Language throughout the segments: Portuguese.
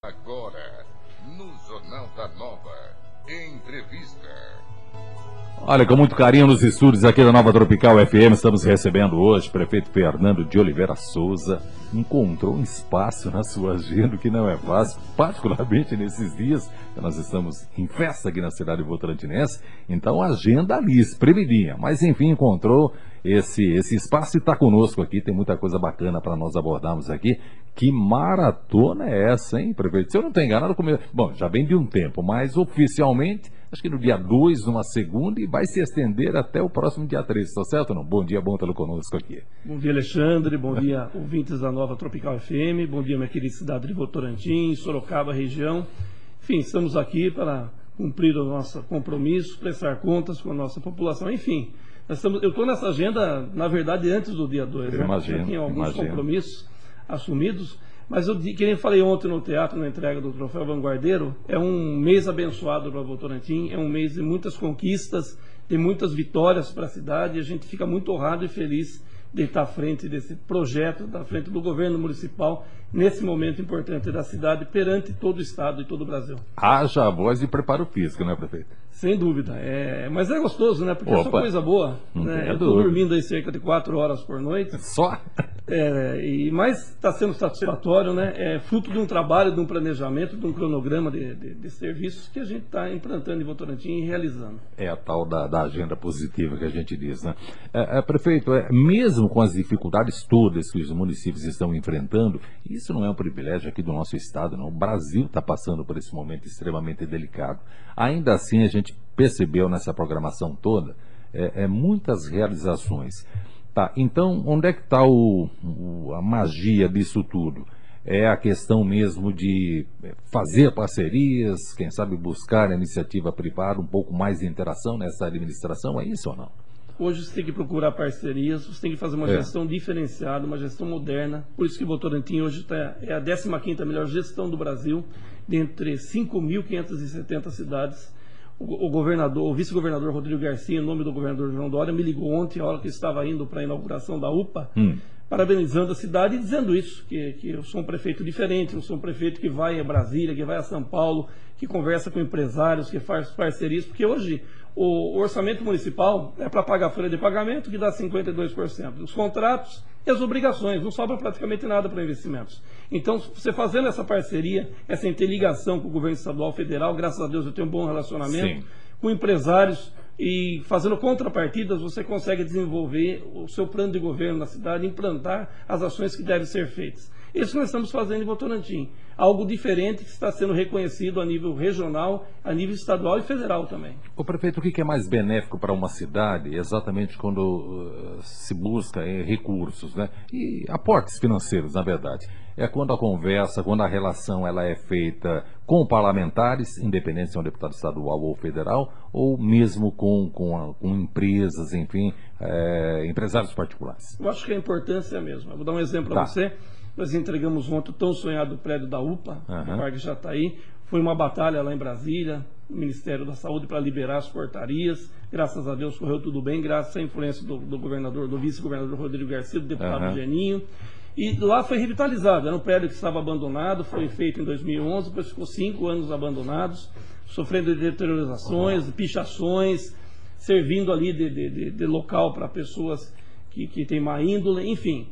Agora, no Jornal da Nova, entrevista. Olha, com muito carinho nos estúdios aqui da Nova Tropical FM, estamos recebendo hoje o prefeito Fernando de Oliveira Souza. Encontrou um espaço na sua agenda que não é fácil, particularmente nesses dias que nós estamos em festa aqui na cidade votorantinense. Então, agenda ali, espremidinha. Mas, enfim, encontrou esse, esse espaço e está conosco aqui. Tem muita coisa bacana para nós abordarmos aqui. Que maratona é essa, hein, prefeito? Se eu não estou enganado, come... bom, já vem de um tempo, mas oficialmente acho que no dia 2, numa segunda, e vai se estender até o próximo dia 3, está certo não? Bom dia, bom tê-lo conosco aqui. Bom dia, Alexandre, bom dia, ouvintes da Nova Tropical FM, bom dia, minha querida cidade de Votorantim, Sorocaba, região. Enfim, estamos aqui para cumprir o nosso compromisso, prestar contas com a nossa população, enfim. Estamos, eu estou nessa agenda, na verdade, antes do dia 2. Né? Imagino, Já tinha alguns imagino. compromissos assumidos, mas eu, que nem falei ontem no teatro, na entrega do Troféu Vanguardeiro, é um mês abençoado para Votorantim, é um mês de muitas conquistas, de muitas vitórias para a cidade, e a gente fica muito honrado e feliz de estar à frente desse projeto, à frente do governo municipal, nesse momento importante da cidade, perante todo o Estado e todo o Brasil. Haja a voz de preparo físico, né, prefeito? Sem dúvida. É... Mas é gostoso, né? Porque é só Opa. coisa boa. Né? Eu estou dúvida. dormindo aí cerca de quatro horas por noite. Só? É, e, mas está sendo satisfatório, né? É fruto de um trabalho, de um planejamento, de um cronograma de, de- de serviços que a gente está implantando em Votorantim e realizando. É a tal da, da agenda positiva que a gente diz, né? É, é, prefeito, é, mesmo com as dificuldades todas que os municípios estão enfrentando, isso não é um privilégio aqui do nosso estado, não. O Brasil está passando por esse momento extremamente delicado. Ainda assim, a gente percebeu nessa programação toda é, é, muitas realizações. Tá, então, onde é que está a magia disso tudo? É a questão mesmo de eh, fazer parcerias, quem sabe buscar a iniciativa privada, um pouco mais de interação nessa administração, é isso ou não? Hoje você tem que procurar parcerias, você tem que fazer uma É. gestão diferenciada, uma gestão moderna. Por isso que Votorantim hoje tá, é a 15ª melhor gestão do Brasil, dentre 5.570 cidades. O, governador, o vice-governador Rodrigo Garcia, em nome do governador João Dória, me ligou ontem, a hora que eu estava indo para a inauguração da UPA, Hum. parabenizando a cidade e dizendo isso, que, que eu sou um prefeito diferente, eu sou um prefeito que vai a Brasília, que vai a São Paulo, que conversa com empresários, que faz parcerias, porque hoje o, o orçamento municipal é para pagar a folha de pagamento, que dá 52%. Os contratos e as obrigações, não sobra praticamente nada para investimentos. Então, você fazendo essa parceria, essa interligação com o governo estadual federal, graças a Deus eu tenho um bom relacionamento Sim. com empresários e fazendo contrapartidas, você consegue desenvolver o seu plano de governo na cidade, implantar as ações que devem ser feitas. Isso nós estamos fazendo em Votorantim. Algo diferente que está sendo reconhecido a nível regional, a nível estadual e federal também. O prefeito, o que é mais benéfico para uma cidade, exatamente quando uh, se busca eh, recursos, né? E aportes financeiros, na verdade. É quando a conversa, quando a relação ela é feita com parlamentares, independente se é um deputado estadual ou federal, ou mesmo com, com, com empresas, enfim, eh, empresários particulares. Eu acho que a importância é a mesma. Eu vou dar um exemplo Tá. para você. Nós entregamos ontem o tão sonhado prédio da UPA, Aham. do Parque Jataí. Foi uma batalha lá em Brasília, no Ministério da Saúde, para liberar as portarias. Graças a Deus correu tudo bem, graças à influência do, do governador, do vice-governador Rodrigo Garcia, do deputado Aham. Geninho. E lá foi revitalizado. Era um prédio que estava abandonado, foi feito em 2011, depois ficou cinco anos abandonados, sofrendo de deteriorizações, de pichações, servindo ali de, de- de- de local para pessoas que, que têm má índole, enfim.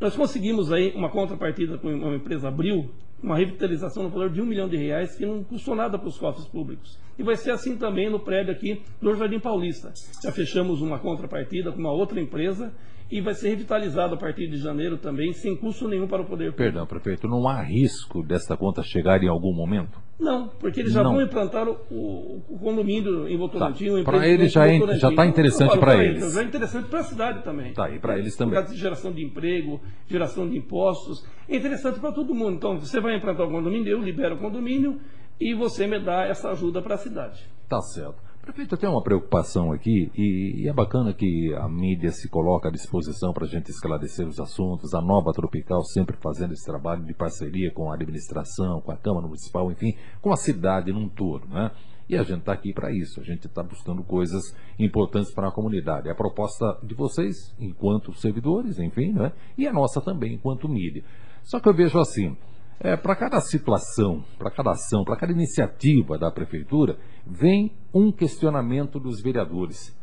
Nós conseguimos aí uma contrapartida com uma empresa Abril, uma revitalização no valor de um milhão de reais que não custou nada para os cofres públicos. E vai ser assim também no prédio aqui do Jardim Paulista. Já fechamos uma contrapartida com uma outra empresa e vai ser revitalizado a partir de janeiro também, sem custo nenhum para o poder público. Perdão, prefeito, não há risco desta conta chegar em algum momento? Não, porque eles já Não. vão implantar o, o- o condomínio em Votorantim. Tá. empreendimento eles já em é- Votorantim. já tá interessante pra pra eles. Já é interessante para a cidade também. Tá, e pra eles Por também. causa de geração de emprego, geração de impostos. É interessante para todo mundo. Então, você vai implantar o condomínio, eu libero o condomínio e você me dá essa ajuda para a cidade. Tá certo. Prefeito, eu tenho uma preocupação aqui e, e é bacana que a mídia se coloca à disposição para a gente esclarecer os assuntos. A Nova Tropical sempre fazendo esse trabalho de parceria com a administração, com a Câmara Municipal, enfim, com a cidade num todo, né? E a gente está aqui para isso, a gente está buscando coisas importantes para a comunidade. A proposta de vocês, enquanto servidores, enfim, né? e a nossa também, enquanto mídia. Só que eu vejo assim, É, para cada situação, para cada ação, para cada iniciativa da prefeitura, vem um questionamento dos vereadores.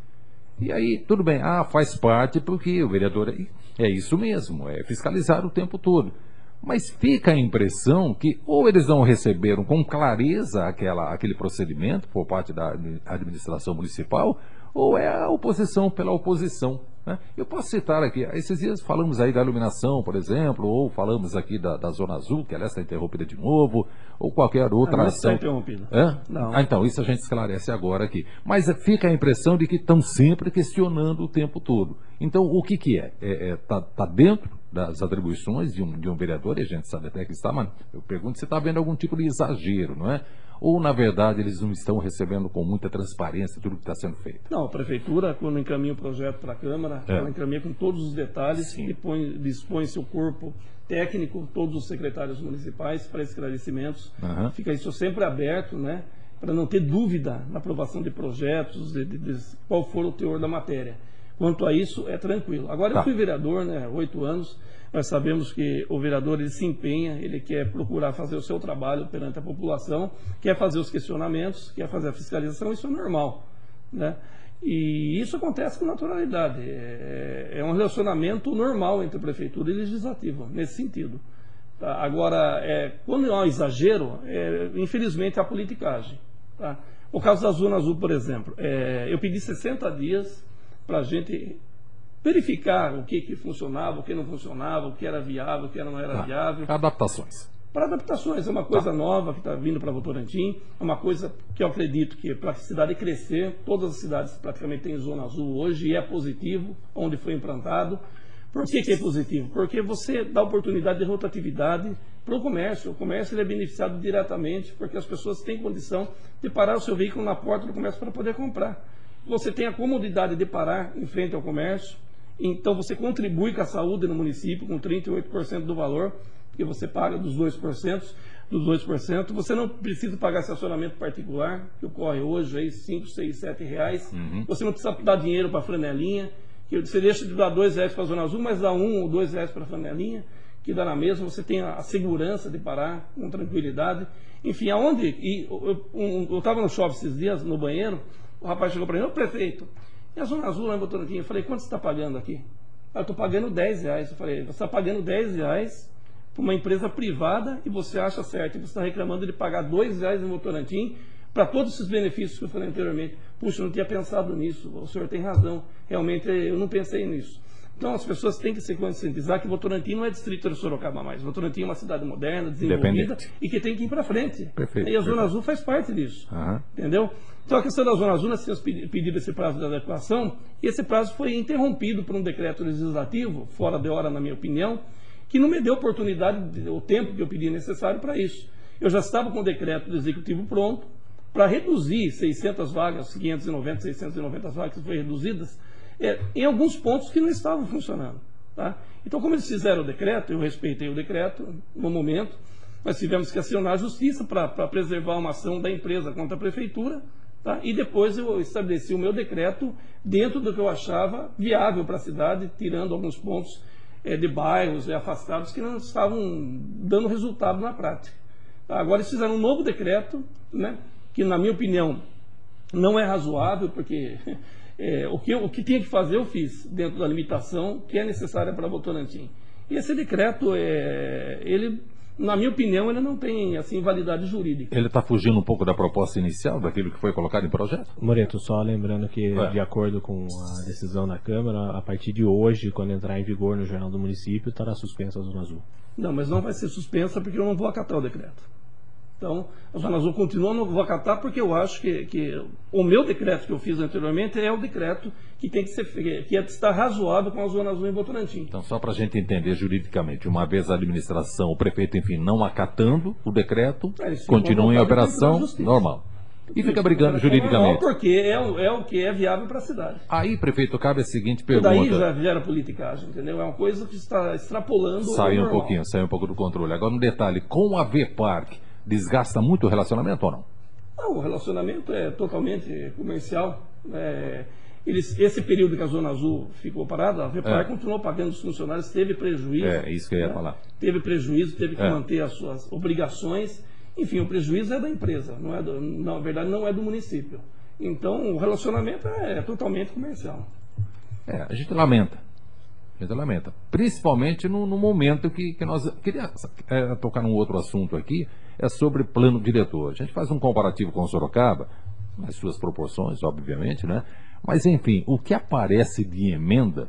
E aí, tudo bem, ah, faz parte porque o vereador é, é isso mesmo, é fiscalizar o tempo todo. Mas fica a impressão que ou eles não receberam com clareza aquela, aquele procedimento por parte da administração municipal, ou é a oposição pela oposição. Né? Eu posso citar aqui, esses dias falamos aí da iluminação, por exemplo, ou falamos aqui da, da Zona Azul, que ela está interrompida de novo, ou qualquer outra não ação. Não está interrompida. É? Não. Ah, então, isso a gente esclarece agora aqui. Mas fica a impressão de que estão sempre questionando o tempo todo. Então, o que, que é? Está é, tá, tá dentro das atribuições de um, de um vereador, e a gente sabe até que está, mas eu pergunto se está havendo algum tipo de exagero, não é? Ou, na verdade, eles não estão recebendo com muita transparência tudo que está sendo feito? Não, a Prefeitura, quando encaminha o projeto para a Câmara, é. ela encaminha com todos os detalhes, dispõe, dispõe seu corpo técnico, todos os secretários municipais para esclarecimentos. Uhum. Fica isso sempre aberto, né? Para não ter dúvida na aprovação de projetos, de, de, de, qual for o teor da matéria. Quanto a isso, é tranquilo. Agora, tá. eu fui vereador, né? Oito anos. Nós sabemos que o vereador ele se empenha, ele quer procurar fazer o seu trabalho perante a população, quer fazer os questionamentos, quer fazer a fiscalização, isso é normal. Né? E isso acontece com naturalidade. É, é um relacionamento normal entre a prefeitura e legislativo, nesse sentido. Tá? Agora, é, quando há um exagero, é, infelizmente há politicagem. Tá? O caso da Zona Azul, por exemplo, é, eu pedi 60 dias para a gente verificar o que, que funcionava, o que não funcionava, o que era viável, o que não era tá. viável. Adaptações. Para adaptações, é uma coisa tá. nova que está vindo para Votorantim, é uma coisa que eu acredito que para a cidade crescer, todas as cidades praticamente têm zona azul hoje e é positivo onde foi implantado. Por que, que é positivo? Porque você dá oportunidade de rotatividade para o comércio. O comércio é beneficiado diretamente porque as pessoas têm condição de parar o seu veículo na porta do comércio para poder comprar. Você tem a comodidade de parar em frente ao comércio, então você contribui com a saúde no município com 38% do valor que você paga dos 2%, dos 2%. Você não precisa pagar estacionamento particular, que ocorre hoje aí 5, 6, 7 reais. Uhum. Você não precisa dar dinheiro para a flanelinha, que você deixa de dar 2 reais para a Zona Azul, mas dá 1 um ou 2 reais para a flanelinha, que dá na mesma, você tem a segurança de parar com tranquilidade. Enfim, aonde. E eu estava no shopping esses dias, no banheiro, o rapaz chegou para mim, ô prefeito, e a Zona Azul lá em Votorantim? Eu falei, quanto você está pagando aqui? Eu estou pagando 10 reais. Eu falei, você está pagando 10 reais para uma empresa privada e você acha certo, e você está reclamando de pagar 2 reais em Votorantim para todos esses benefícios que eu falei anteriormente. Puxa, eu não tinha pensado nisso, o senhor tem razão. Realmente eu não pensei nisso. Então as pessoas têm que se conscientizar que Votorantim não é distrito de Sorocaba mais. Votorantim é uma cidade moderna, desenvolvida e que tem que ir para frente. Perfeito, e a Zona perfeito. Azul faz parte disso. Uhum. Entendeu? Então a questão da Zona Azul, nós tínhamos pedido esse prazo de adequação e esse prazo foi interrompido por um decreto legislativo, fora de hora na minha opinião, que não me deu oportunidade, o tempo que eu pedi necessário para isso. Eu já estava com o decreto do executivo pronto para reduzir 600 vagas, 590, 690 vagas que foram reduzidas, é, em alguns pontos que não estavam funcionando. Tá? Então, como eles fizeram o decreto, eu respeitei o decreto no momento, nós tivemos que acionar a justiça para preservar uma ação da empresa contra a prefeitura, tá? e depois eu estabeleci o meu decreto dentro do que eu achava viável para a cidade, tirando alguns pontos é, de bairros afastados que não estavam dando resultado na prática. Tá? Agora eles fizeram um novo decreto, né, que na minha opinião não é razoável, porque é, o, que eu, o que tinha que fazer eu fiz, dentro da limitação que é necessária para Votorantim. E esse decreto, é, ele, na minha opinião, ele não tem assim validade jurídica. Ele está fugindo um pouco da proposta inicial, daquilo que foi colocado em projeto? Moreto, só lembrando que, é. de acordo com a decisão da Câmara, a partir de hoje, quando entrar em vigor no Jornal do Município, estará suspensa a Zona Azul. Não, mas não vai ser suspensa porque eu não vou acatar o decreto. Então, a Zona Azul continua, não vou acatar porque eu acho que, que, o meu decreto que eu fiz anteriormente é o decreto que tem que ser que é estar razoável com a Zona Azul em Votorantim. Então, só para a gente entender juridicamente, uma vez a administração, o prefeito, enfim, não acatando o decreto, é, continua em operação normal. E fica brigando juridicamente. Não, porque é, o, é o que é viável para a cidade. Aí, prefeito, cabe a seguinte pergunta. E daí já gera politicagem, entendeu? É uma coisa que está extrapolando. Sai um pouquinho, sai um pouco do controle. Agora, um detalhe: com a V-Park, desgasta muito o relacionamento ou não? Não, o relacionamento é totalmente comercial. É, Eles, esse período que a Zona Azul ficou parada, a Vepar É. continuou pagando os funcionários, teve prejuízo. É, isso que eu ia né? falar. Teve prejuízo, teve que É. manter as suas obrigações. Enfim, o prejuízo é da empresa, não é do, na verdade não é do município. Então o relacionamento é totalmente comercial. É, a gente lamenta. A gente lamenta. Principalmente no, no momento que, que nós. Queria é, tocar num outro assunto aqui, é sobre plano diretor. A gente faz um comparativo com Sorocaba, nas suas proporções, obviamente, né? Mas, enfim, o que aparece de emenda,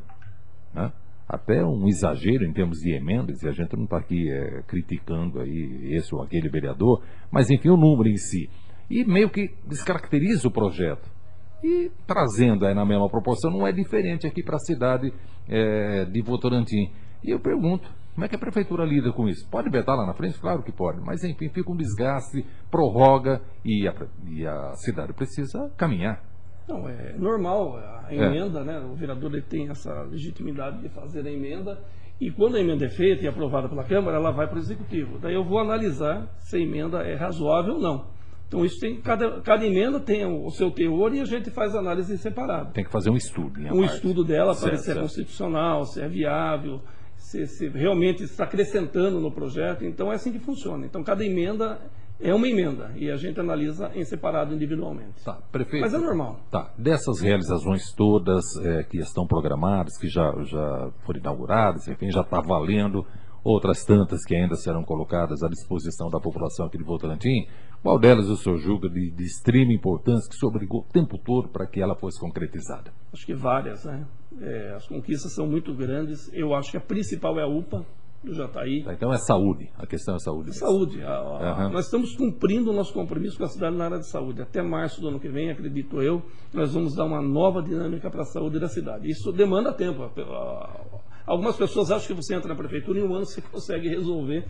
né? até um exagero em termos de emendas, e a gente não está aqui é, criticando aí esse ou aquele vereador, mas, enfim, o número em si. E meio que descaracteriza o projeto. E trazendo aí na mesma proporção, não é diferente aqui para a cidade é, de Votorantim. E eu pergunto, como é que a prefeitura lida com isso? Pode vetar lá na frente? Claro que pode, mas enfim, fica um desgaste, prorroga e a, e a cidade precisa caminhar. Não, é normal a É. emenda, né? O vereador ele tem essa legitimidade de fazer a emenda e quando a emenda é feita e aprovada pela Câmara, ela vai para o Executivo. Daí eu vou analisar se a emenda é razoável ou não. Então isso tem cada, cada emenda tem o seu teor e a gente faz análise separada. Tem que fazer um estudo. Minha um parte. estudo dela para ver se é constitucional, se é viável, se, se realmente está acrescentando no projeto. Então é assim que funciona. Então cada emenda é uma emenda e a gente analisa em separado individualmente. Tá, prefeito. Mas é normal. Tá, dessas realizações todas é, que estão programadas, que já, já foram inauguradas, enfim, já está valendo, outras tantas que ainda serão colocadas à disposição da população aqui de Votorantim, qual delas o senhor julga de, de extrema importância que se obrigou o tempo todo para que ela fosse concretizada? Acho que várias, né? É, as conquistas são muito grandes. Eu acho que a principal é a UPA do Jataí. Tá, então é saúde, a questão é saúde. Saúde. A- a- Aham. Nós estamos cumprindo o nosso compromisso com a cidade na área de saúde. Até março do ano que vem, acredito eu, nós vamos dar uma nova dinâmica para a saúde da cidade. Isso demanda tempo. A- Algumas pessoas acham que você entra na prefeitura e em um ano você consegue resolver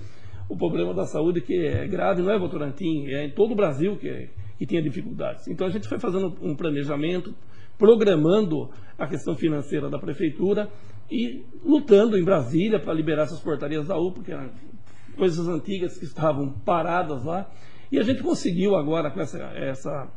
o problema da saúde, que é grave, não é Votorantim, é em todo o Brasil que, que tem dificuldades. Então a gente foi fazendo um planejamento, programando a questão financeira da prefeitura e lutando em Brasília para liberar essas portarias da UPA, que eram coisas antigas que estavam paradas lá. E a gente conseguiu agora, com essa, essa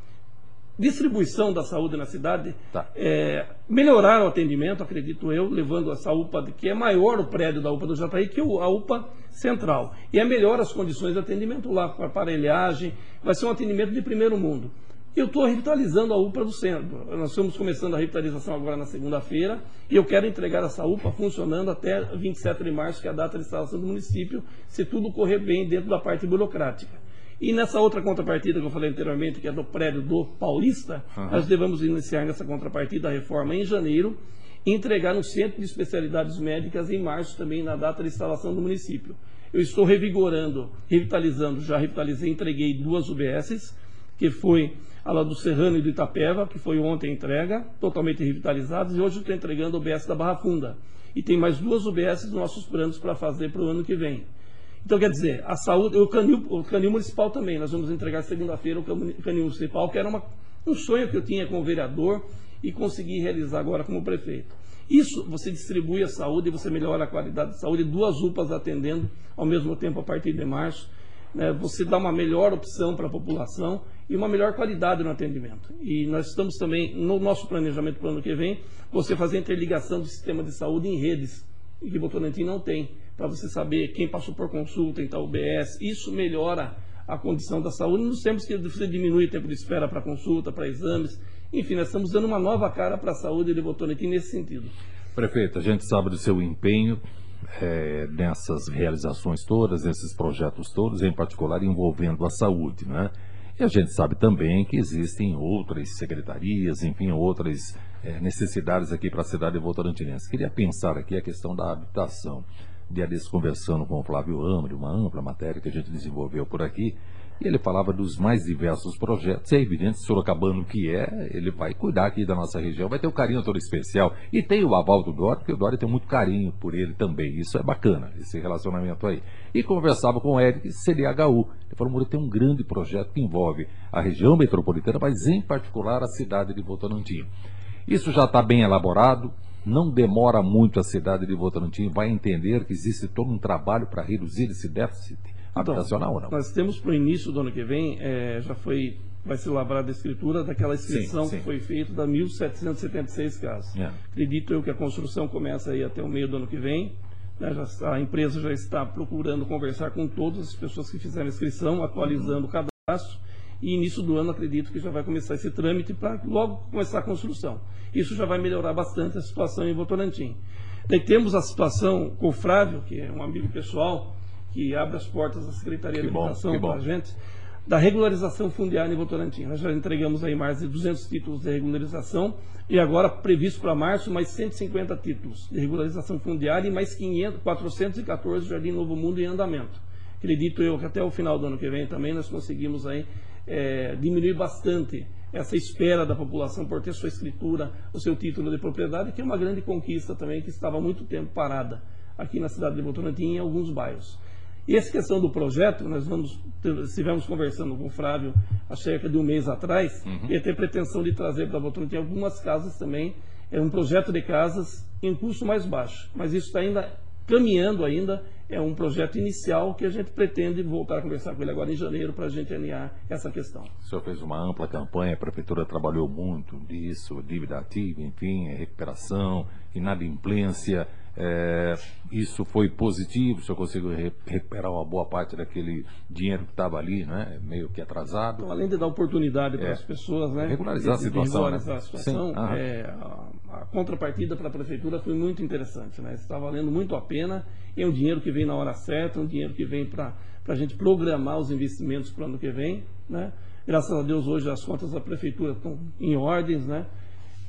distribuição da saúde na cidade, Tá. é, melhorar o atendimento, acredito eu, levando essa UPA, que é maior o prédio da UPA do Jataí que a UPA central. E é melhor as condições de atendimento lá, com aparelhagem, vai ser um atendimento de primeiro mundo. Eu estou revitalizando a UPA do centro. Nós estamos começando a revitalização agora na segunda-feira e eu quero entregar essa UPA funcionando até 27 de março, que é a data de instalação do município, se tudo correr bem dentro da parte burocrática. E nessa outra contrapartida que eu falei anteriormente, que é do prédio do Paulista, nós devemos iniciar nessa contrapartida a reforma em janeiro e entregar no Centro de Especialidades Médicas em março também, na data de instalação do município. Eu estou revigorando, revitalizando, já revitalizei, entreguei duas UBSs, que foi a lá do Serrano e do Itapeva, que foi ontem a entrega, totalmente revitalizadas, e hoje eu estou entregando a UBS da Barra Funda. E tem mais duas UBS nos nossos planos para fazer para o ano que vem. Então, quer dizer, a saúde, o canil, o canil municipal também, nós vamos entregar segunda-feira o canil municipal, que era uma, um sonho que eu tinha como vereador e consegui realizar agora como prefeito. Isso, você distribui a saúde você melhora a qualidade de saúde, duas UPAs atendendo ao mesmo tempo a partir de março. né, você dá uma melhor opção para a população e uma melhor qualidade no atendimento. E nós estamos também, no nosso planejamento para o ano que vem, você fazer a interligação do sistema de saúde em redes, que Votorantim não tem, para você saber quem passou por consulta em tal UBS. Isso melhora a condição da saúde nos tempos que você diminui o tempo de espera para consulta, para exames. Enfim, nós estamos dando uma nova cara para a saúde de Votorantim nesse sentido. Prefeito, a gente sabe do seu empenho é, nessas realizações todas, nesses projetos todos, em particular envolvendo a saúde, né? E a gente sabe também que existem outras secretarias, enfim, outras é, necessidades aqui para a cidade de Votorantinense. Queria pensar aqui a questão da habitação. Dia desses, conversando com o Flávio Amri, uma ampla matéria que a gente desenvolveu por aqui, e ele falava dos mais diversos projetos. É evidente, Sorocabano que é, ele vai cuidar aqui da nossa região, vai ter um carinho todo especial. E tem o aval do Dória, porque o Dória tem muito carinho por ele também. Isso é bacana, esse relacionamento aí. E conversava com o Eric CDHU. Ele falou, Muro, tem um grande projeto que envolve a região metropolitana, mas em particular a cidade de Votorantim. Isso já está bem elaborado, não demora muito a cidade de Votorantim, vai entender que existe todo um trabalho para reduzir esse déficit Então, habitacional ou não? Nós temos para o início do ano que vem, eh, já foi vai ser lavrada a escritura daquela inscrição Sim, sim. que foi feita da 1.776 casas. É. Acredito eu que a construção começa aí até o meio do ano que vem. né, já a empresa já está procurando conversar com todas as pessoas que fizeram a inscrição, atualizando o cadastro. E início do ano acredito que já vai começar esse trâmite para logo começar a construção. Isso já vai melhorar bastante a situação em Votorantim. Daí temos a situação com o Flávio, que é um amigo pessoal, que abre as portas da Secretaria Que de Habitação para a gente, da regularização fundiária em Votorantim. Nós já entregamos aí mais de 200 títulos de regularização e agora previsto para março mais 150 títulos de regularização fundiária e mais 500, 414 Jardim Novo Mundo em andamento. Acredito eu que até o final do ano que vem também nós conseguimos aí eh, diminuir bastante essa espera da população por ter sua escritura, o seu título de propriedade, que é uma grande conquista também que estava há muito tempo parada aqui na cidade de Votorantim e em alguns bairros. E essa questão do projeto, nós vamos, estivemos conversando com o Flávio há cerca de um mês atrás, e ter pretensão de trazer para Votorantim algumas casas também, é um projeto de casas em custo mais baixo, mas isso está ainda caminhando ainda, é um projeto inicial que a gente pretende voltar a conversar com ele agora em janeiro para a gente alinhar essa questão. O senhor fez uma ampla campanha, a prefeitura trabalhou muito disso, dívida ativa, enfim, recuperação, inadimplência. É, isso foi positivo, o senhor conseguiu re- recuperar uma boa parte daquele dinheiro que estava ali, né, meio que atrasado. Então, além de dar oportunidade para É. as pessoas, né? Regularizar a de- situação, regularizar né? a situação, Sim, é, a, a contrapartida para a prefeitura foi muito interessante, né? Está valendo muito a pena. É um dinheiro que vem na hora certa, um dinheiro que vem para a gente programar os investimentos para o ano que vem, né? Graças a Deus hoje as contas da prefeitura estão em ordens, né?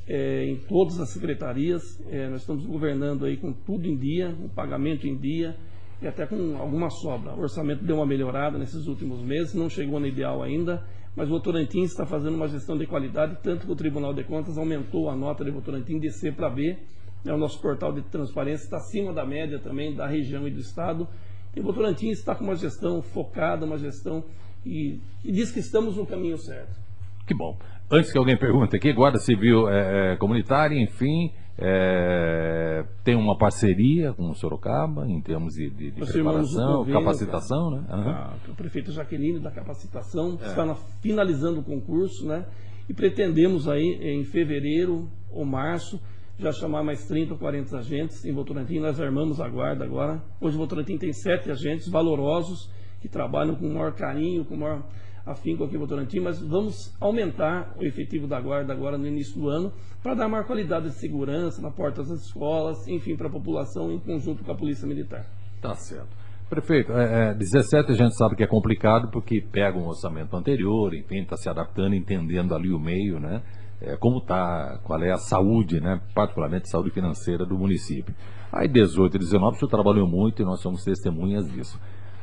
É, em todas as secretarias, É, nós estamos governando aí com tudo em dia, com pagamento em dia e até com alguma sobra. O orçamento deu uma melhorada nesses últimos meses, não chegou no ideal ainda, mas o Votorantim está fazendo uma gestão de qualidade, tanto que o Tribunal de Contas aumentou a nota de Votorantim de C para B. né, o nosso portal de transparência está acima da média também da região e do estado. E o Votorantim está com uma gestão focada, uma gestão e, e diz que estamos no caminho certo. Que bom. Antes que alguém pergunte aqui, Guarda Civil é, é, Comunitária, enfim, é, tem uma parceria com o Sorocaba em termos de, de- de preparação, convênio, capacitação, né? A, o prefeito Jaqueline da capacitação, É. está na- finalizando o concurso, né? E pretendemos aí em fevereiro ou março já chamar mais 30 ou 40 agentes em Votorantim. Nós armamos a guarda agora. Hoje Votorantim tem sete agentes valorosos que trabalham com o maior carinho, com o maior afinco aqui em Votorantim, mas vamos aumentar o efetivo da guarda agora no início do ano para dar maior qualidade de segurança na porta das escolas, enfim, para a população em conjunto com a Polícia Militar. Tá certo. Prefeito, é, é, 17 a gente sabe que é complicado porque pega um orçamento anterior, enfim, está se adaptando, entendendo ali o meio, né? É, como está, qual é a saúde, né? Particularmente saúde financeira do município. Aí 18 e 19 o senhor trabalhou muito e nós somos testemunhas disso.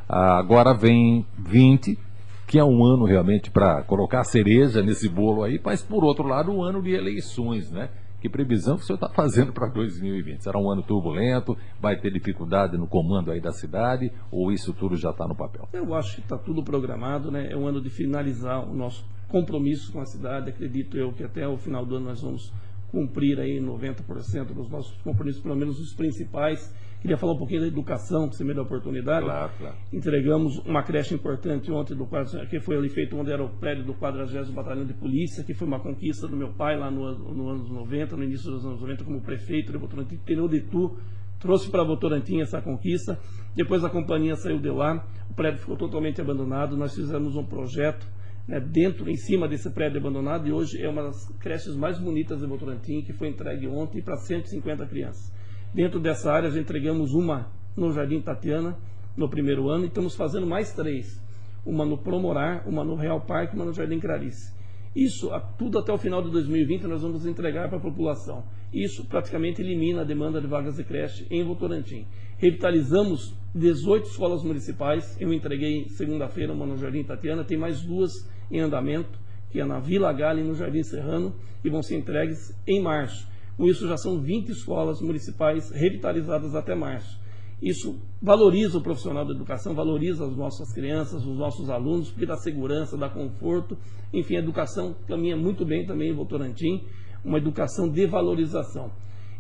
Ah, agora vem 20, que é um ano realmente para colocar cereja nesse bolo aí, mas por outro lado, um ano de eleições, né? Que previsão que o senhor está fazendo para 2020? Será um ano turbulento? Vai ter dificuldade no comando aí da cidade? Ou isso tudo já está no papel? Eu acho que está tudo programado, né? É um ano de finalizar o nosso compromisso com a cidade. Acredito eu que até o final do ano nós vamos cumprir aí 90% dos nossos compromissos, pelo menos os principais. Queria falar um pouquinho da educação, se me dá a oportunidade. Claro, claro. Entregamos uma creche importante ontem, do quadro, que foi ali feito onde era o prédio do 40 Batalhão de Polícia, que foi uma conquista do meu pai lá no, no anos 90, no início dos anos 90, como prefeito de Votorantim, tirou de tu, trouxe para Votorantim essa conquista. Depois a companhia saiu de lá, o prédio ficou totalmente abandonado. Nós fizemos um projeto né, dentro, em cima desse prédio abandonado, e hoje é uma das creches mais bonitas de Votorantim, que foi entregue ontem para 150 crianças. Dentro dessa área, já entregamos uma no Jardim Tatiana, no primeiro ano, e estamos fazendo mais três. Uma no Promorar, uma no Real Parque, uma no Jardim Clarice. Isso, tudo até o final de 2020, nós vamos entregar para a população. Isso praticamente elimina a demanda de vagas de creche em Votorantim. Revitalizamos 18 escolas municipais. Eu entreguei segunda-feira uma no Jardim Tatiana, tem mais duas em andamento, que é na Vila Galha e no Jardim Serrano, e vão ser entregues em março. Com isso, já são 20 escolas municipais revitalizadas até março. Isso valoriza o profissional da educação, valoriza as nossas crianças, os nossos alunos, porque dá segurança, dá conforto. Enfim, a educação caminha muito bem também em Votorantim, uma educação de valorização.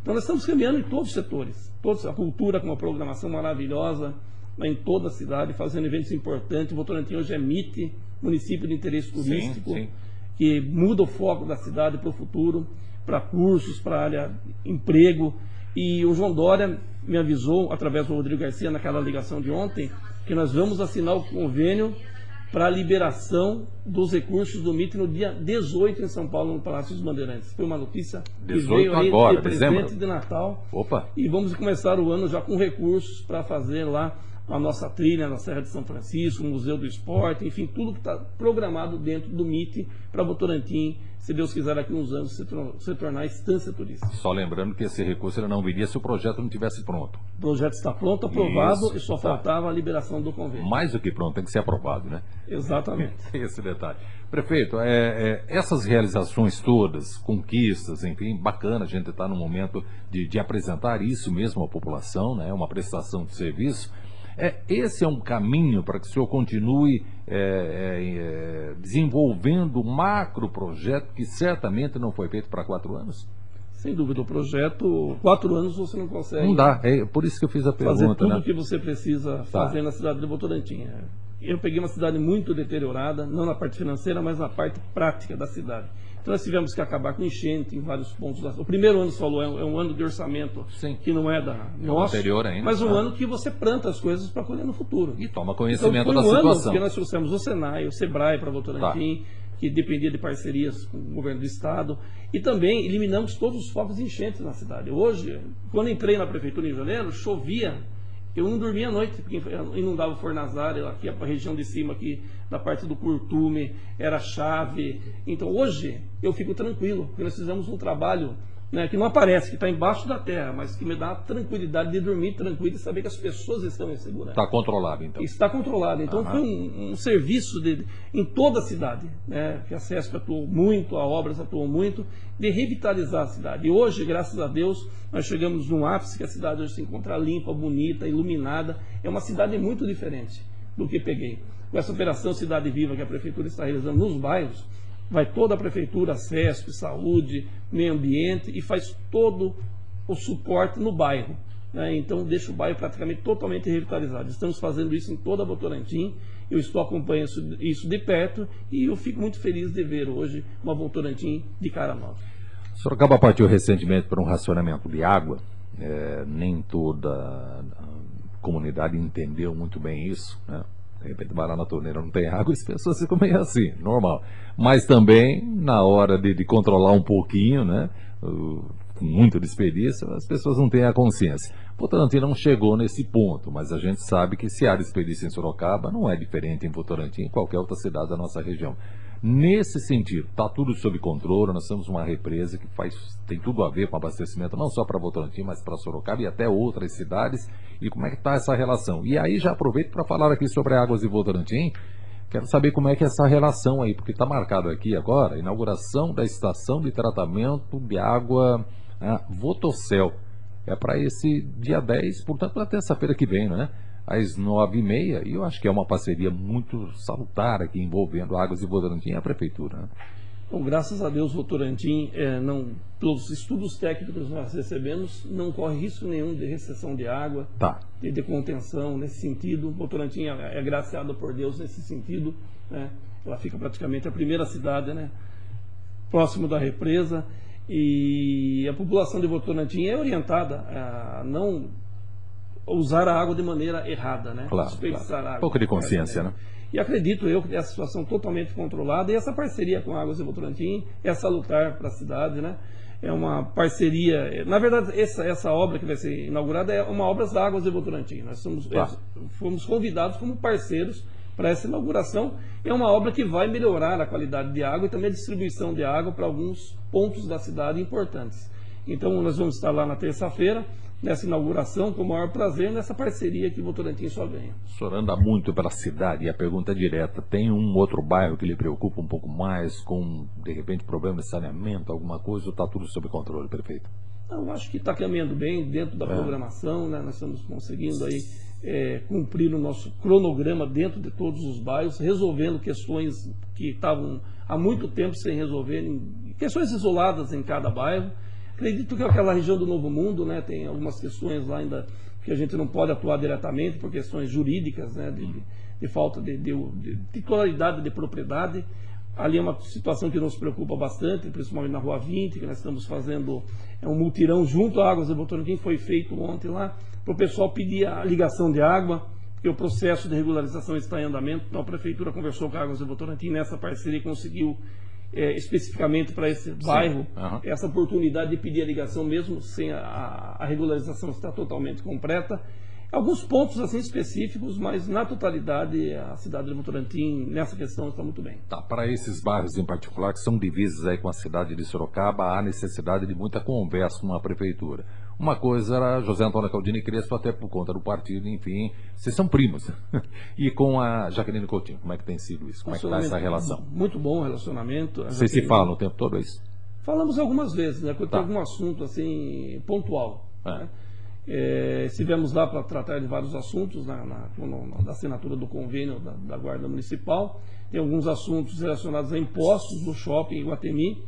Então, nós estamos caminhando em todos os setores. Todos, a cultura com uma programação maravilhosa né, em toda a cidade, fazendo eventos importantes. Votorantim hoje é MIT, município de interesse turístico. sim. que muda o foco da cidade para o futuro, para cursos, para área emprego. E o João Dória me avisou, através do Rodrigo Garcia, naquela ligação de ontem, que nós vamos assinar o convênio para a liberação dos recursos do MIT no dia 18 em São Paulo, no Palácio dos Bandeirantes. Foi uma notícia que veio aí agora, de presente de Natal. Opa. E vamos começar o ano já com recursos para fazer lá a nossa trilha na Serra de São Francisco, o Museu do Esporte, enfim, tudo que está programado dentro do MIT para Votorantim, se Deus quiser, daqui a uns anos se, se tornar instância turística. Só lembrando que esse recurso não viria se o projeto não tivesse pronto. O projeto está pronto, aprovado Isso, e só tá. faltava a liberação do convênio. Mais do que pronto, tem que ser aprovado, né? Exatamente. Esse detalhe. Prefeito, é, é, essas realizações todas, conquistas, enfim, bacana a gente estar tá no momento de, de apresentar isso mesmo à população, né? Uma prestação de serviço. É, esse é um caminho para que o senhor continue é, é, é, desenvolvendo um macro projeto que certamente não foi feito para quatro anos? Sem dúvida, o projeto, quatro anos você não consegue. Não dá, é por isso que eu fiz a pergunta. Fazer tudo o né? que você precisa tá. fazer na cidade de Votorantim. Eu peguei uma cidade muito deteriorada, não na parte financeira, mas na parte prática da cidade. Então nós tivemos que acabar com enchente em vários pontos. Da... O primeiro ano, você falou, é um, é um ano de orçamento Sim. que não é da é nosso, anterior ainda, mas um ano que você planta as coisas para colher no futuro. E toma conhecimento então, da um situação. Ano que nós trouxemos o Senai, o Sebrae para Votorantim, tá. que dependia de parcerias com o governo do estado, e também eliminamos todos os focos de enchentes na cidade. Hoje, quando entrei na prefeitura em janeiro, chovia eu não dormia à noite, porque inundava o Fornazário, aqui a região de cima, aqui da parte do Curtume, era chave. Então hoje eu fico tranquilo, porque nós fizemos um trabalho né, que não aparece, que está embaixo da terra, mas que me dá a tranquilidade de dormir tranquilo e saber que as pessoas estão em segurança. Está controlado, então. Está controlado. Então Aham. foi um, um serviço de, em toda a cidade, né, que a CESP atuou muito, a Obras atuou muito, de revitalizar a cidade. E hoje, graças a Deus, nós chegamos num ápice que a cidade hoje se encontra limpa, bonita, iluminada. É uma cidade muito diferente do que peguei. Com essa operação Cidade Viva que a Prefeitura está realizando nos bairros, vai toda a prefeitura, CESP, saúde, meio ambiente e faz todo o suporte no bairro. Né? Então deixa o bairro praticamente totalmente revitalizado. Estamos fazendo isso em toda a Votorantim. Eu estou acompanhando isso, de perto e eu fico muito feliz de ver hoje uma Votorantim de cara nova. Sorocaba partiu recentemente para um racionamento de água. É, nem toda a comunidade entendeu muito bem isso. Né? De repente vai lá na torneira, não tem água, as pessoas ficam meio assim, normal. Mas também, na hora de, de controlar um pouquinho, né? com muito desperdício, as pessoas não têm a consciência. Votorantim não chegou nesse ponto, mas a gente sabe que se há desperdício em Sorocaba, não é diferente em Votorantim, em qualquer outra cidade da nossa região. Nesse sentido, está tudo sob controle, nós temos uma represa que faz, tem tudo a ver com abastecimento, não só para Votorantim, mas para Sorocaba e até outras cidades. E como é que está essa relação? E aí já aproveito para falar aqui sobre Águas de Votorantim. Quero saber como é que é essa relação aí, porque está marcado aqui agora inauguração da estação de tratamento de água ah, Votocel. É para esse dia 10, portanto, para terça-feira que vem, não é? Às nove e meia, e eu acho que é uma parceria muito salutar aqui envolvendo Águas de Votorantim e a Prefeitura. Né? Bom, graças a Deus, Votorantim, é, não, pelos estudos técnicos que nós recebemos, não corre risco nenhum de recessão de água, tá. de, de contenção nesse sentido. Votorantim é, é agraciada por Deus nesse sentido. Né? Ela fica praticamente a primeira cidade né? próximo da represa. E a população de Votorantim é orientada a não usar a água de maneira errada, né? Claro, Desperdiçar claro. água. Pouco de consciência, né? E acredito eu que essa situação totalmente controlada e essa parceria com a Águas de Votorantim é salutar para a cidade, né? É uma parceria. Na verdade, essa, essa obra que vai ser inaugurada é uma obra das Águas de Votorantim. Nós somos, claro. fomos convidados como parceiros para essa inauguração. É uma obra que vai melhorar a qualidade de água e também a distribuição de água para alguns pontos da cidade importantes. Então, nós vamos estar lá na terça-feira nessa inauguração com o maior prazer nessa parceria que o Votorantim só ganha. O senhor anda muito pela cidade e a pergunta é direta, tem um outro bairro que lhe preocupa um pouco mais com, de repente, problema de saneamento, alguma coisa, ou está tudo sob controle, prefeito? Eu acho que está caminhando bem dentro da é. programação, né? nós estamos conseguindo aí é, cumprir o nosso cronograma dentro de todos os bairros, resolvendo questões que estavam há muito tempo sem resolver, questões isoladas em cada bairro. Acredito que aquela região do Novo Mundo, né, tem algumas questões lá ainda que a gente não pode atuar diretamente por questões jurídicas, né, de, de falta de, de, de titularidade de propriedade. Ali é uma situação que nos preocupa bastante, principalmente na Rua 20, que nós estamos fazendo é um multirão junto à Águas de Votorantim, foi feito ontem lá, para o pessoal pedir a ligação de água, porque o processo de regularização está em andamento. Então a Prefeitura conversou com a Águas de Votorantim nessa parceria conseguiu é, especificamente para esse bairro uhum. essa oportunidade de pedir a ligação mesmo sem a, a regularização estar totalmente completa. Alguns pontos assim específicos, mas na totalidade a cidade de Votorantim nessa questão está muito bem. Tá, para esses bairros em particular que são divisos aí com a cidade de Sorocaba, há necessidade de muita conversa com a prefeitura. Uma coisa era José Antônio Caldini Crespo, até por conta do partido, enfim, vocês são primos. e com a Jaqueline Coutinho, como é que tem sido isso? Como é que está essa relação? Muito bom o relacionamento. Vocês se falam o tempo todo, é isso? Falamos algumas vezes, né? Quando tá. tem algum assunto assim, pontual. É. Né? É, estivemos lá para tratar de vários assuntos na, na, na assinatura do convênio da, da, Guarda Municipal. Tem alguns assuntos relacionados a impostos do shopping em Guatemi,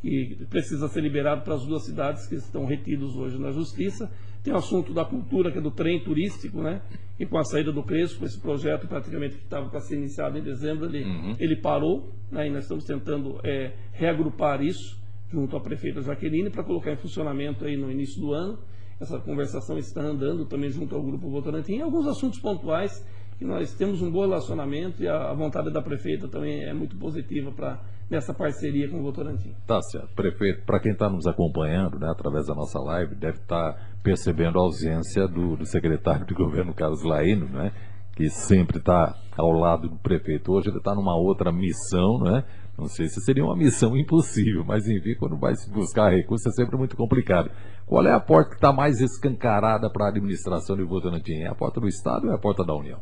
que precisa ser liberado para as duas cidades que estão retidos hoje na Justiça. Tem o assunto da cultura, que é do trem turístico, né? E com a saída do Crespo, esse projeto praticamente que estava para ser iniciado em dezembro, ele, uhum. ele parou. Né? E nós estamos tentando é, reagrupar isso junto à prefeita Jaqueline para colocar em funcionamento aí no início do ano. Essa conversação está andando também junto ao Grupo Votorantim. Alguns assuntos pontuais que nós temos um bom relacionamento e a, vontade da prefeita também é muito positiva para nessa parceria com o Votorantim. Tá certo. Prefeito, para quem está nos acompanhando né, através da nossa live, deve estar tá percebendo a ausência do, do, secretário de governo, Carlos Laino, né, que sempre está ao lado do prefeito. Hoje ele está numa outra missão, né? Não sei se seria uma missão impossível, mas enfim, quando vai se buscar recursos é sempre muito complicado. Qual é a porta que está mais escancarada para a administração de Votorantim? É a porta do Estado ou é a porta da União?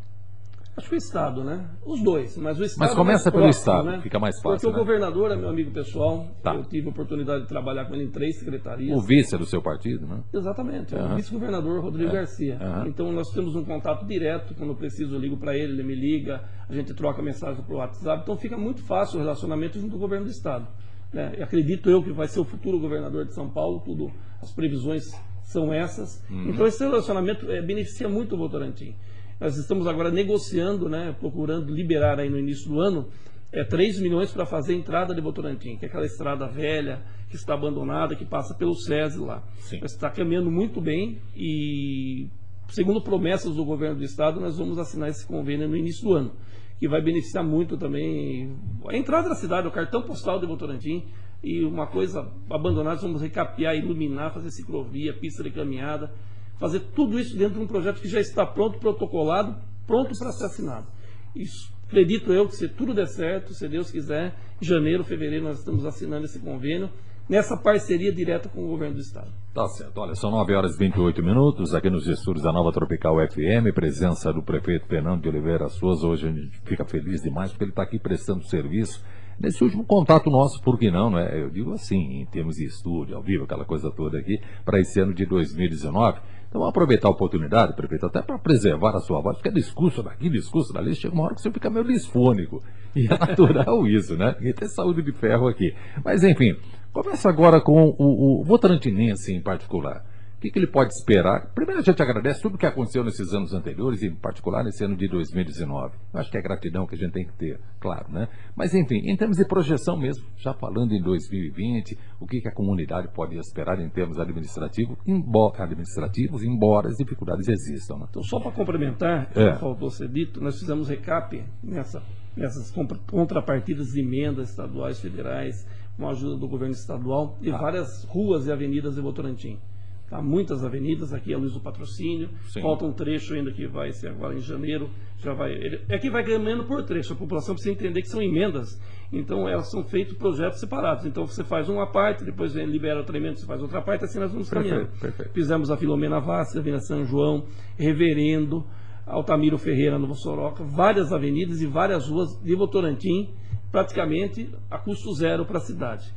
Acho que o Estado, né? Os dois, mas o Estado. Mas começa pelo próximo, Estado, né? fica mais fácil. Porque né? o governador é meu amigo pessoal. Tá. Eu tive a oportunidade de trabalhar com ele em três secretarias. O vice é do seu partido, né? Exatamente, uhum. o vice-governador Rodrigo é. Garcia. Uhum. Então nós temos um contato direto. Quando eu preciso, eu ligo para ele, ele me liga, a gente troca mensagem pelo WhatsApp. Então fica muito fácil o relacionamento junto ao governo do Estado. Né? acredito eu que vai ser o futuro governador de São Paulo, tudo, as previsões são essas. Uhum. Então esse relacionamento é, beneficia muito o Votorantim. Nós estamos agora negociando, né, procurando liberar aí no início do ano é, 3 milhões para fazer a entrada de Votorantim, que é aquela estrada velha que está abandonada, que passa pelo SESI lá. Sim. Mas está caminhando muito bem e, segundo promessas do governo do estado, nós vamos assinar esse convênio no início do ano, que vai beneficiar muito também a entrada da cidade, o cartão postal de Votorantim. E uma coisa abandonada, vamos recapear, iluminar, fazer ciclovia, pista de caminhada fazer tudo isso dentro de um projeto que já está pronto, protocolado, pronto para ser assinado. Isso, acredito eu que se tudo der certo, se Deus quiser, em janeiro, fevereiro nós estamos assinando esse convênio nessa parceria direta com o governo do estado. Tá certo. Olha, são 9 horas e 28 minutos aqui nos estúdios da Nova Tropical FM, presença do prefeito Fernando de Oliveira Souza. Hoje a gente fica feliz demais porque ele está aqui prestando serviço Nesse último contato nosso, por que não, né? Eu digo assim, em termos de estúdio, ao vivo, aquela coisa toda aqui, para esse ano de 2019. Então, vamos aproveitar a oportunidade, prefeito, até para preservar a sua voz, porque é discurso daqui, discurso dali, chega uma hora que você fica meio disfônico. E é natural isso, né? Ninguém tem saúde de ferro aqui. Mas, enfim, começa agora com o, o votorantinense em particular que, que ele pode esperar? Primeiro, a gente agradece tudo o que aconteceu nesses anos anteriores, em particular nesse ano de 2019. Eu acho que é gratidão que a gente tem que ter, claro, né? Mas, enfim, em termos de projeção mesmo, já falando em 2020, o que, que a comunidade pode esperar em termos administrativos, embora, administrativos, embora as dificuldades existam. Né? Então, só para complementar, é. faltou ser dito, nós fizemos recap nessa, nessas contrapartidas de emendas estaduais, federais, com a ajuda do governo estadual, e ah. várias ruas e avenidas de Votorantim. Tá? Muitas avenidas, aqui a luz do patrocínio. Sim. Falta um trecho ainda que vai ser agora em janeiro. Já vai, ele, é que vai ganhando por trecho. A população precisa entender que são emendas. Então elas são feitos projetos separados. Então você faz uma parte, depois vem, libera o treinamento, você faz outra parte, assim nós vamos caminhando. Fizemos a Filomena Vaz, a Avenida São João, Reverendo, Altamiro Ferreira, Novo Soroca, várias avenidas e várias ruas de Votorantim, praticamente a custo zero para a cidade.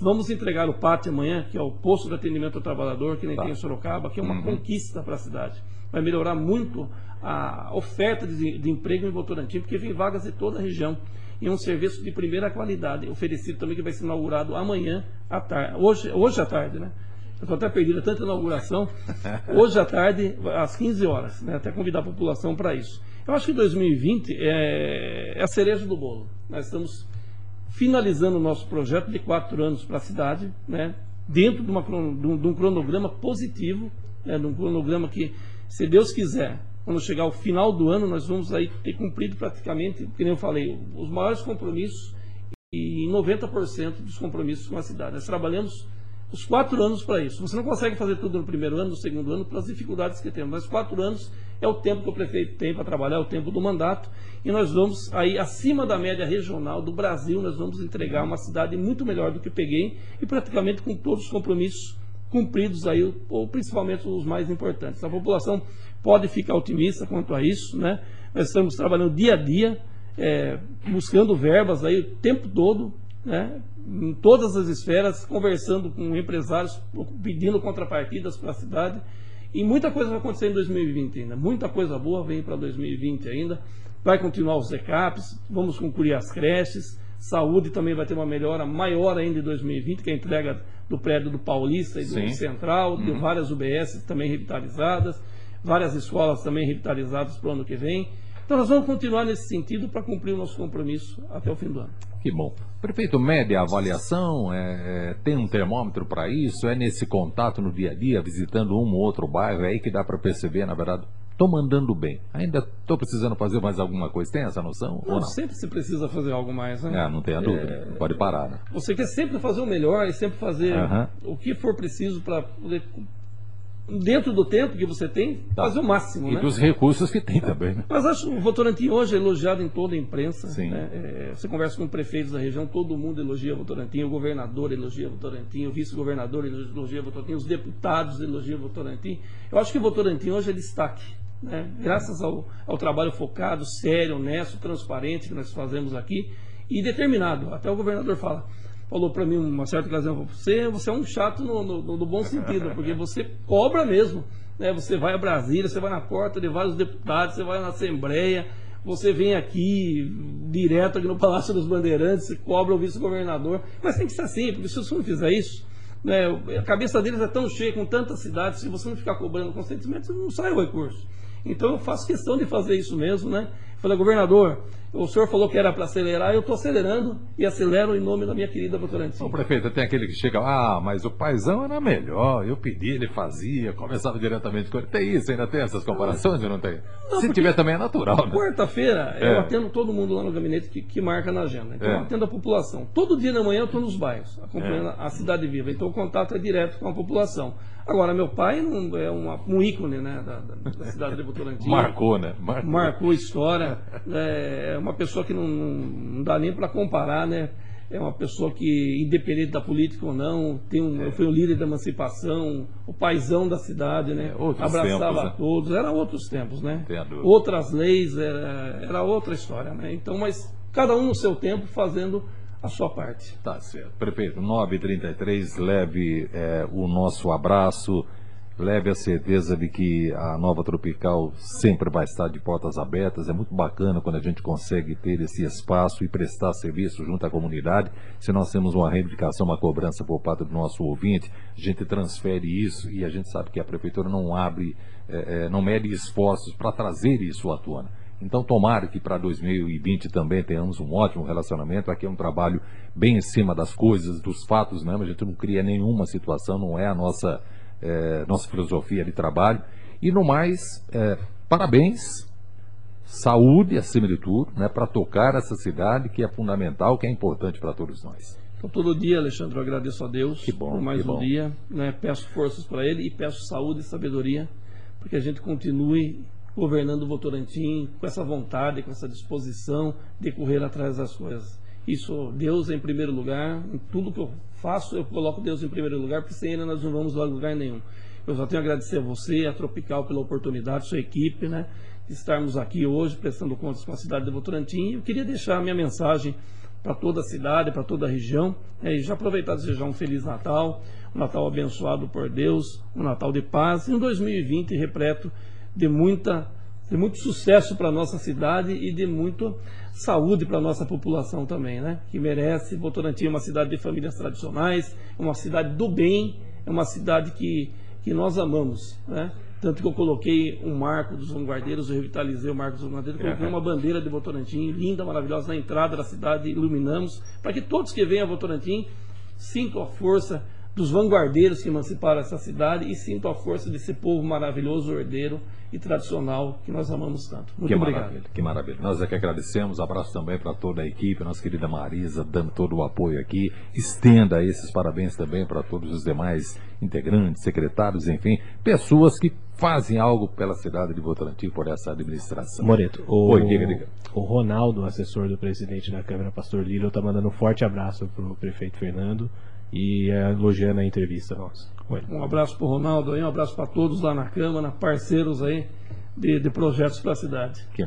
Vamos entregar o pátio amanhã, que é o posto de atendimento ao trabalhador, que nem tá. tem em Sorocaba, que é uma uhum. conquista para a cidade. Vai melhorar muito a oferta de, de emprego em Votorantim, porque vem vagas de toda a região. E é um serviço de primeira qualidade, oferecido também, que vai ser inaugurado amanhã à tarde. Hoje, hoje à tarde, né? Eu estou até perdido, é tanta inauguração. Hoje à tarde, às 15 horas, né? até convidar a população para isso. Eu acho que 2020 é, é a cereja do bolo. Nós estamos finalizando o nosso projeto de quatro anos para a cidade, né, dentro de, uma, de, um, cronograma positivo, né, de um cronograma que, se Deus quiser, quando chegar ao final do ano, nós vamos aí ter cumprido praticamente, como eu falei, os maiores compromissos e 90% dos compromissos com a cidade. Nós trabalhamos os quatro anos para isso. Você não consegue fazer tudo no primeiro ano, no segundo ano, pelas dificuldades que temos. Mas quatro anos é o tempo que o prefeito tem para trabalhar, é o tempo do mandato. E nós vamos aí, acima da média regional do Brasil, nós vamos entregar uma cidade muito melhor do que peguei e praticamente com todos os compromissos cumpridos aí, ou principalmente os mais importantes. A população pode ficar otimista quanto a isso, né? Nós estamos trabalhando dia a dia, é, buscando verbas aí o tempo todo, né? em todas as esferas, conversando com empresários, pedindo contrapartidas para a cidade. E muita coisa vai acontecer em 2020 ainda. Muita coisa boa vem para 2020 ainda. Vai continuar os recaps, vamos concluir as creches. Saúde também vai ter uma melhora maior ainda em 2020, que é a entrega do prédio do Paulista e do Sim. Central, uhum. de várias UBS também revitalizadas, várias escolas também revitalizadas para o ano que vem. Então nós vamos continuar nesse sentido para cumprir o nosso compromisso até o fim do ano. Que bom. Prefeito, mede a avaliação, é, é, tem um termômetro para isso? É nesse contato no dia a dia, visitando um ou outro bairro, é aí que dá para perceber, na verdade, estou mandando bem. Ainda estou precisando fazer mais alguma coisa. Tem essa noção? Não, não? sempre se precisa fazer algo mais, né? É, não tenha dúvida. É... Pode parar, né? Você quer sempre fazer o melhor e sempre fazer o que for preciso para poder dentro do tempo que você tem, tá. fazer o máximo. E né? dos recursos que tem também. Né? Mas acho que o Votorantim hoje é elogiado em toda a imprensa. Né? É, você conversa com prefeitos da região, todo mundo elogia o Votorantim, o governador elogia o Votorantim, o vice-governador elogia o Votorantim, os deputados elogiam o Votorantim. Eu acho que o Votorantim hoje é destaque. Né? Graças ao, ao trabalho focado, sério, honesto, transparente que nós fazemos aqui e determinado. Até o governador fala falou para mim uma certa ocasião, você, você é um chato no, no, no, bom sentido, porque você cobra mesmo. Né? Você vai a Brasília, você vai na porta de vários deputados, você vai na Assembleia, você vem aqui direto aqui no Palácio dos Bandeirantes, você cobra o vice-governador. Mas tem que ser assim, porque se você não fizer isso, né, a cabeça deles é tão cheia com tantas cidades, se você não ficar cobrando consentimento, não sai o recurso. Então eu faço questão de fazer isso mesmo, né? Falei, governador, o senhor falou que era para acelerar, eu estou acelerando e acelero em nome da minha querida Votorantim. O prefeito, tem aquele que chega, ah, mas o paizão era melhor, eu pedi, ele fazia, começava diretamente com ele. Tem isso, ainda tem essas comparações ou não tem? Não, Se tiver também é natural, né? Quarta-feira é. eu atendo todo mundo lá no gabinete que, que marca na agenda. Então é. eu atendo a população. Todo dia da manhã eu estou nos bairros, acompanhando é. a cidade viva. Então o contato é direto com a população. Agora, meu pai não, é uma, um ícone né, da, da, cidade de Votorantim. Marcou, né? Marcou, Marcou história. É uma pessoa que não, não dá nem para comparar, né? É uma pessoa que, independente da política ou não, tem um, é. foi um líder da emancipação, o paizão da cidade, né? É, Abraçava tempos, né? todos. Era outros tempos, né? Outras leis, era, era outra história, né? Então, mas cada um no seu tempo fazendo a sua parte. Tá certo. Prefeito, 9h33, leve é, o nosso abraço, leve a certeza de que a Nova Tropical sempre vai estar de portas abertas. É muito bacana quando a gente consegue ter esse espaço e prestar serviço junto à comunidade. Se nós temos uma reivindicação, uma cobrança por parte do nosso ouvinte, a gente transfere isso e a gente sabe que a Prefeitura não abre, é, é, não mede esforços para trazer isso à tona. Então, tomara que para 2020 também tenhamos um ótimo relacionamento. Aqui é um trabalho bem em cima das coisas, dos fatos mesmo. A gente não cria nenhuma situação, não é a nossa, é, nossa filosofia de trabalho. E no mais, é, parabéns, saúde acima de tudo, né, para tocar essa cidade que é fundamental, que é importante para todos nós. Então, todo dia, Alexandre, eu agradeço a Deus bom, por mais um bom. dia. Né, peço forças para Ele e peço saúde e sabedoria para que a gente continue governando Votorantim com essa vontade, com essa disposição de correr atrás das coisas. Isso, Deus em primeiro lugar, em tudo que eu faço, eu coloco Deus em primeiro lugar, porque sem Ele nós não vamos a lugar nenhum. Eu só tenho a agradecer a você, a Tropical, pela oportunidade, sua equipe, né, de estarmos aqui hoje prestando contas com a cidade de Votorantim. Eu queria deixar a minha mensagem para toda a cidade, para toda a região, né, e já aproveitar e desejar um Feliz Natal, um Natal abençoado por Deus, um Natal de paz, e um 2020 repleto de, muita, de muito sucesso para a nossa cidade e de muita saúde para a nossa população também, né? Que merece. Votorantim é uma cidade de famílias tradicionais, é uma cidade do bem, é uma cidade que, que nós amamos, né? Tanto que eu coloquei um marco dos vanguardeiros, eu revitalizei o marco dos vanguardeiros, coloquei uma bandeira de Votorantim, linda, maravilhosa, na entrada da cidade, iluminamos, para que todos que venham a Votorantim sintam a força dos vanguardeiros que emanciparam essa cidade e sintam a força desse povo maravilhoso, ordeiro e tradicional que nós amamos tanto. Muito que obrigado. Maravilha, que maravilha. Nós é que agradecemos. Abraço também para toda a equipe, nossa querida Marisa, dando todo o apoio aqui. Estenda esses parabéns também para todos os demais integrantes, secretários, enfim, pessoas que fazem algo pela cidade de Votorantim por essa administração. Moreto, o, Oi, diga, diga. o Ronaldo, assessor do presidente da Câmara, Pastor Lilo, está mandando um forte abraço para o prefeito Fernando e é, elogiando a entrevista nossa. Oi. Um abraço para o Ronaldo aí, um abraço para todos lá na Câmara, parceiros aí de, de projetos para a cidade. Que